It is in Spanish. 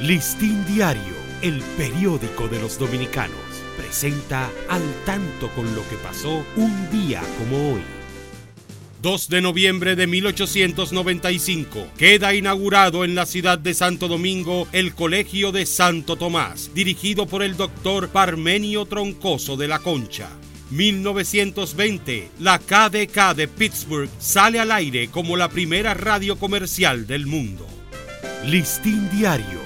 Listín Diario, el periódico de los dominicanos, presenta al tanto con lo que pasó un día como hoy. 2 de noviembre de 1895 queda inaugurado en la ciudad de Santo Domingo el Colegio de Santo Tomás, dirigido por el doctor Parmenio Troncoso de la Concha. 1920, la KDK de Pittsburgh sale al aire como la primera radio comercial del mundo. Listín Diario